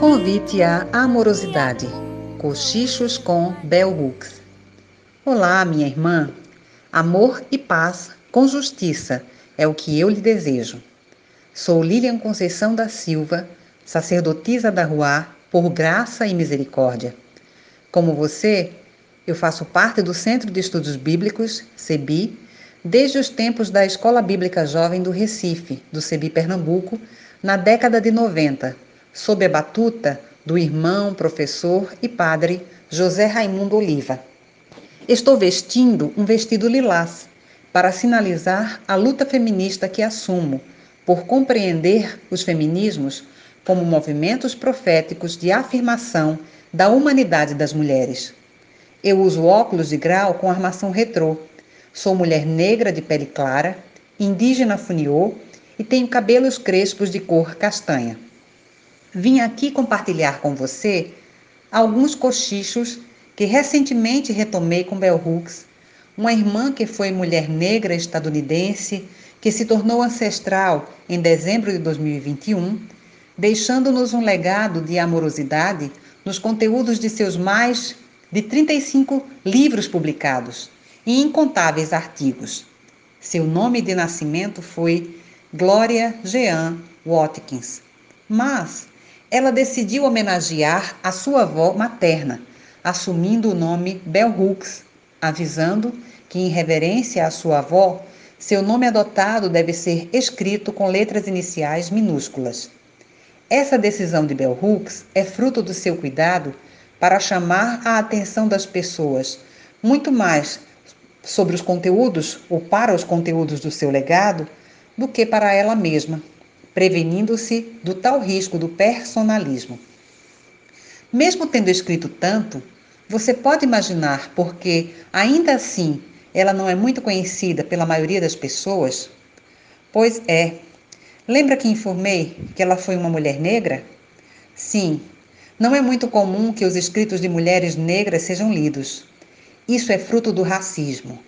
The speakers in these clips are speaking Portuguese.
convite à amorosidade. Cochichos com Bell Hooks. Olá, minha irmã. Amor e paz com justiça é o que eu lhe desejo. Sou Lilian Conceição da Silva, sacerdotisa da Rua, por graça e misericórdia. Como você, eu faço parte do Centro de Estudos Bíblicos, CEBI, desde os tempos da Escola Bíblica Jovem do Recife, do CEBI Pernambuco, na década de 90, sob a batuta do irmão, professor e padre José Raimundo Oliva. Estou vestindo um vestido lilás para sinalizar a luta feminista que assumo por compreender os feminismos como movimentos proféticos de afirmação da humanidade das mulheres. Eu uso óculos de grau com armação retrô. Sou mulher negra de pele clara, indígena funiô e tenho cabelos crespos de cor castanha. Vim aqui compartilhar com você alguns cochichos que recentemente retomei com Bell Hooks, uma irmã que foi mulher negra estadunidense que se tornou ancestral em dezembro de 2021, deixando-nos um legado de amorosidade nos conteúdos de seus mais de 35 livros publicados e incontáveis artigos. Seu nome de nascimento foi Gloria Jean Watkins, mas ela decidiu homenagear a sua avó materna, assumindo o nome Bell Hooks, avisando que, em reverência à sua avó, seu nome adotado deve ser escrito com letras iniciais minúsculas. Essa decisão de Bell Hooks é fruto do seu cuidado para chamar a atenção das pessoas, muito mais sobre os conteúdos ou para os conteúdos do seu legado do que para ela mesma, prevenindo-se do tal risco do personalismo. Mesmo tendo escrito tanto, você pode imaginar porque, ainda assim, ela não é muito conhecida pela maioria das pessoas? Pois é. Lembra que informei que ela foi uma mulher negra? Sim, não é muito comum que os escritos de mulheres negras sejam lidos. Isso é fruto do racismo.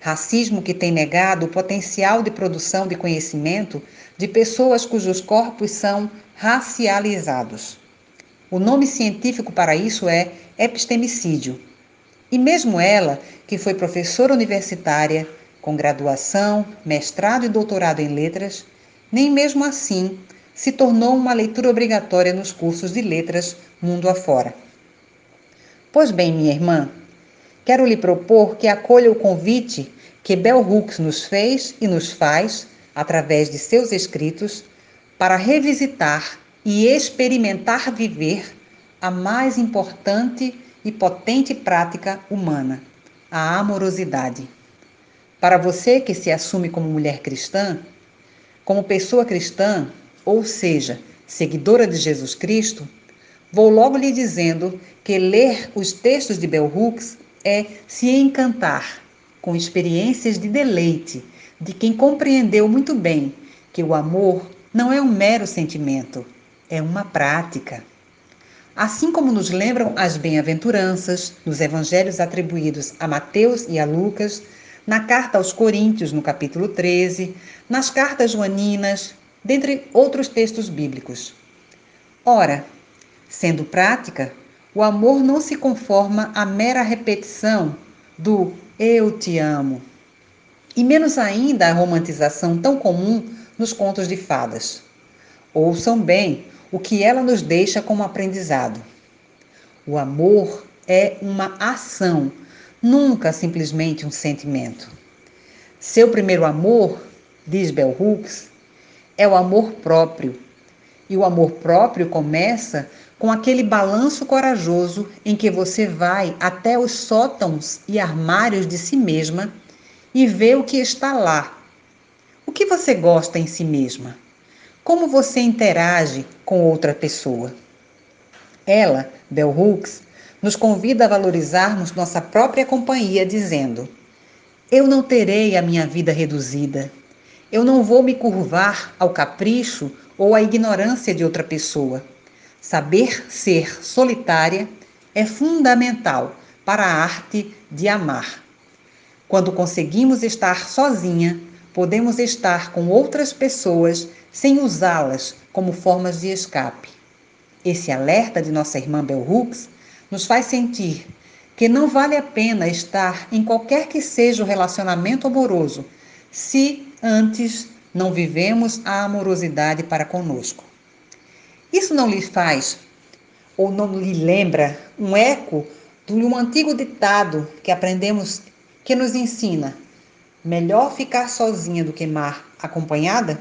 Racismo que tem negado o potencial de produção de conhecimento de pessoas cujos corpos são racializados. O nome científico para isso é epistemicídio. E mesmo ela, que foi professora universitária, com graduação, mestrado e doutorado em letras, nem mesmo assim se tornou uma leitura obrigatória nos cursos de letras mundo afora. Pois bem, minha irmã, quero lhe propor que acolha o convite que Bell Hooks nos fez e nos faz, através de seus escritos, para revisitar e experimentar viver a mais importante e potente prática humana, a amorosidade. Para você que se assume como mulher cristã, como pessoa cristã, ou seja, seguidora de Jesus Cristo, vou logo lhe dizendo que ler os textos de Bell Hooks é se encantar com experiências de deleite de quem compreendeu muito bem que o amor não é um mero sentimento, é uma prática. Assim como nos lembram as bem-aventuranças nos evangelhos atribuídos a Mateus e a Lucas, na carta aos Coríntios, no capítulo 13, nas cartas joaninas, dentre outros textos bíblicos. Ora, sendo prática, o amor não se conforma à mera repetição do eu te amo, e menos ainda a romantização tão comum nos contos de fadas. Ouçam bem o que ela nos deixa como aprendizado. O amor é uma ação, nunca simplesmente um sentimento. Seu primeiro amor, diz Bell Hooks, é o amor próprio. E o amor próprio começa com aquele balanço corajoso em que você vai até os sótãos e armários de si mesma e vê o que está lá. O que você gosta em si mesma? Como você interage com outra pessoa? Ela, Bell Hooks, nos convida a valorizarmos nossa própria companhia, dizendo: Eu não terei a minha vida reduzida. Eu não vou me curvar ao capricho ou à ignorância de outra pessoa. Saber ser solitária é fundamental para a arte de amar. Quando conseguimos estar sozinha, podemos estar com outras pessoas sem usá-las como formas de escape. Esse alerta de nossa irmã Bell Hooks nos faz sentir que não vale a pena estar em qualquer que seja o relacionamento amoroso se antes não vivemos a amorosidade para conosco. Isso não lhe faz ou não lhe lembra um eco de um antigo ditado que aprendemos que nos ensina: melhor ficar sozinha do que mar acompanhada?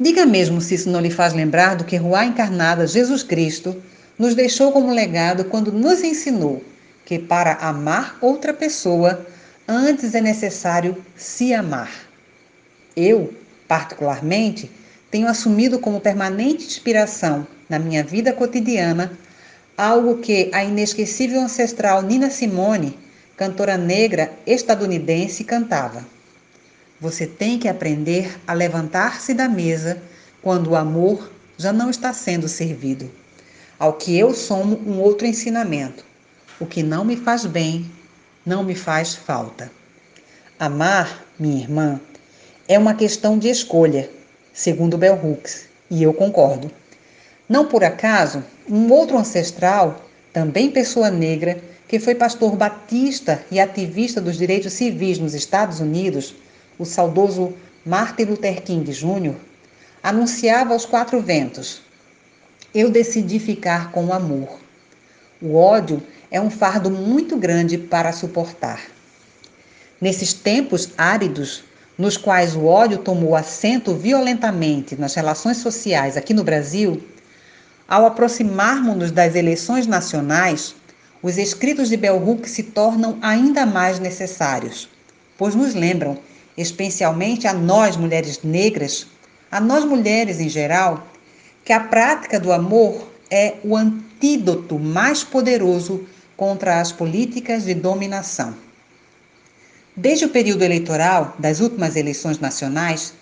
Diga mesmo se isso não lhe faz lembrar do que Rua encarnada Jesus Cristo nos deixou como legado quando nos ensinou que para amar outra pessoa, antes é necessário se amar. Eu, particularmente, tenho assumido como permanente inspiração na minha vida cotidiana algo que a inesquecível ancestral Nina Simone, cantora negra estadunidense, cantava. Você tem que aprender a levantar-se da mesa quando o amor já não está sendo servido. Ao que eu somo um outro ensinamento: o que não me faz bem, não me faz falta. Amar, minha irmã, é uma questão de escolha segundo Bell Hooks, e eu concordo. Não por acaso, um outro ancestral, também pessoa negra, que foi pastor batista e ativista dos direitos civis nos Estados Unidos, o saudoso Martin Luther King Jr., anunciava aos quatro ventos: Eu decidi ficar com o amor. O ódio é um fardo muito grande para suportar. Nesses tempos áridos, nos quais o ódio tomou assento violentamente nas relações sociais aqui no Brasil, ao aproximarmos-nos das eleições nacionais, os escritos de Bell Hooks se tornam ainda mais necessários, pois nos lembram, especialmente a nós mulheres negras, a nós mulheres em geral, que a prática do amor é o antídoto mais poderoso contra as políticas de dominação. Desde o período eleitoral das últimas eleições nacionais,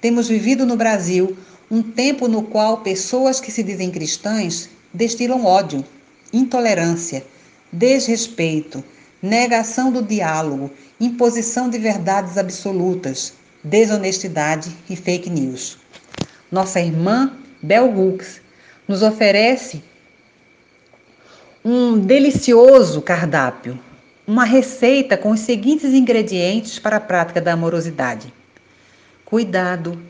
temos vivido no Brasil um tempo no qual pessoas que se dizem cristãs destilam ódio, intolerância, desrespeito, negação do diálogo, imposição de verdades absolutas, desonestidade e fake news. Nossa irmã Bell Hooks nos oferece um delicioso cardápio uma receita com os seguintes ingredientes para a prática da amorosidade: cuidado,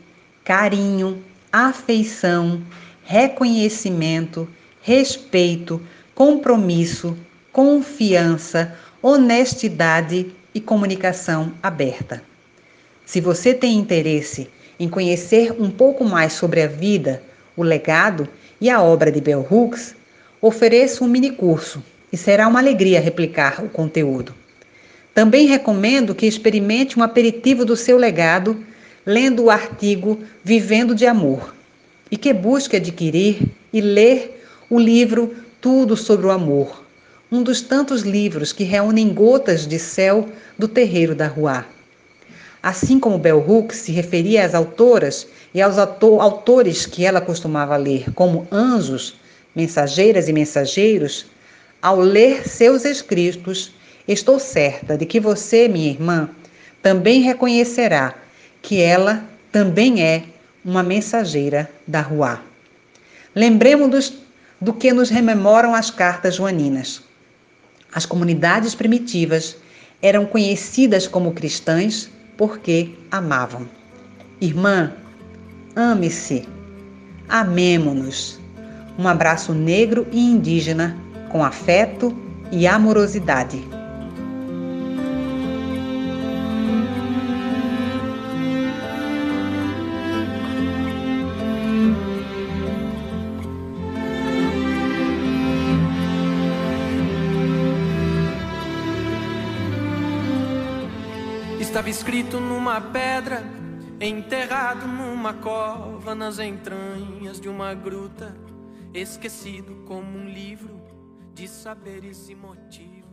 carinho, afeição, reconhecimento, respeito, compromisso, confiança, honestidade e comunicação aberta. Se você tem interesse em conhecer um pouco mais sobre a vida, o legado e a obra de Bell Hooks, ofereço um mini curso e será uma alegria replicar o conteúdo. Também recomendo que experimente um aperitivo do seu legado, lendo o artigo Vivendo de Amor, e que busque adquirir e ler o livro Tudo sobre o Amor, um dos tantos livros que reúnem gotas de céu do terreiro da Rua. Assim como Bell Hooks se referia às autoras e aos autores que ela costumava ler como anjos, mensageiras e mensageiros, ao ler seus escritos, estou certa de que você, minha irmã, também reconhecerá que ela também é uma mensageira da rua. Lembremos do que nos rememoram as cartas joaninas. As comunidades primitivas eram conhecidas como cristãs porque amavam. Irmã, ame-se, amemo-nos. Um abraço negro e indígena com afeto e amorosidade. Estava escrito numa pedra, enterrado numa cova, nas entranhas de uma gruta, esquecido como um livro de saberes e motivos.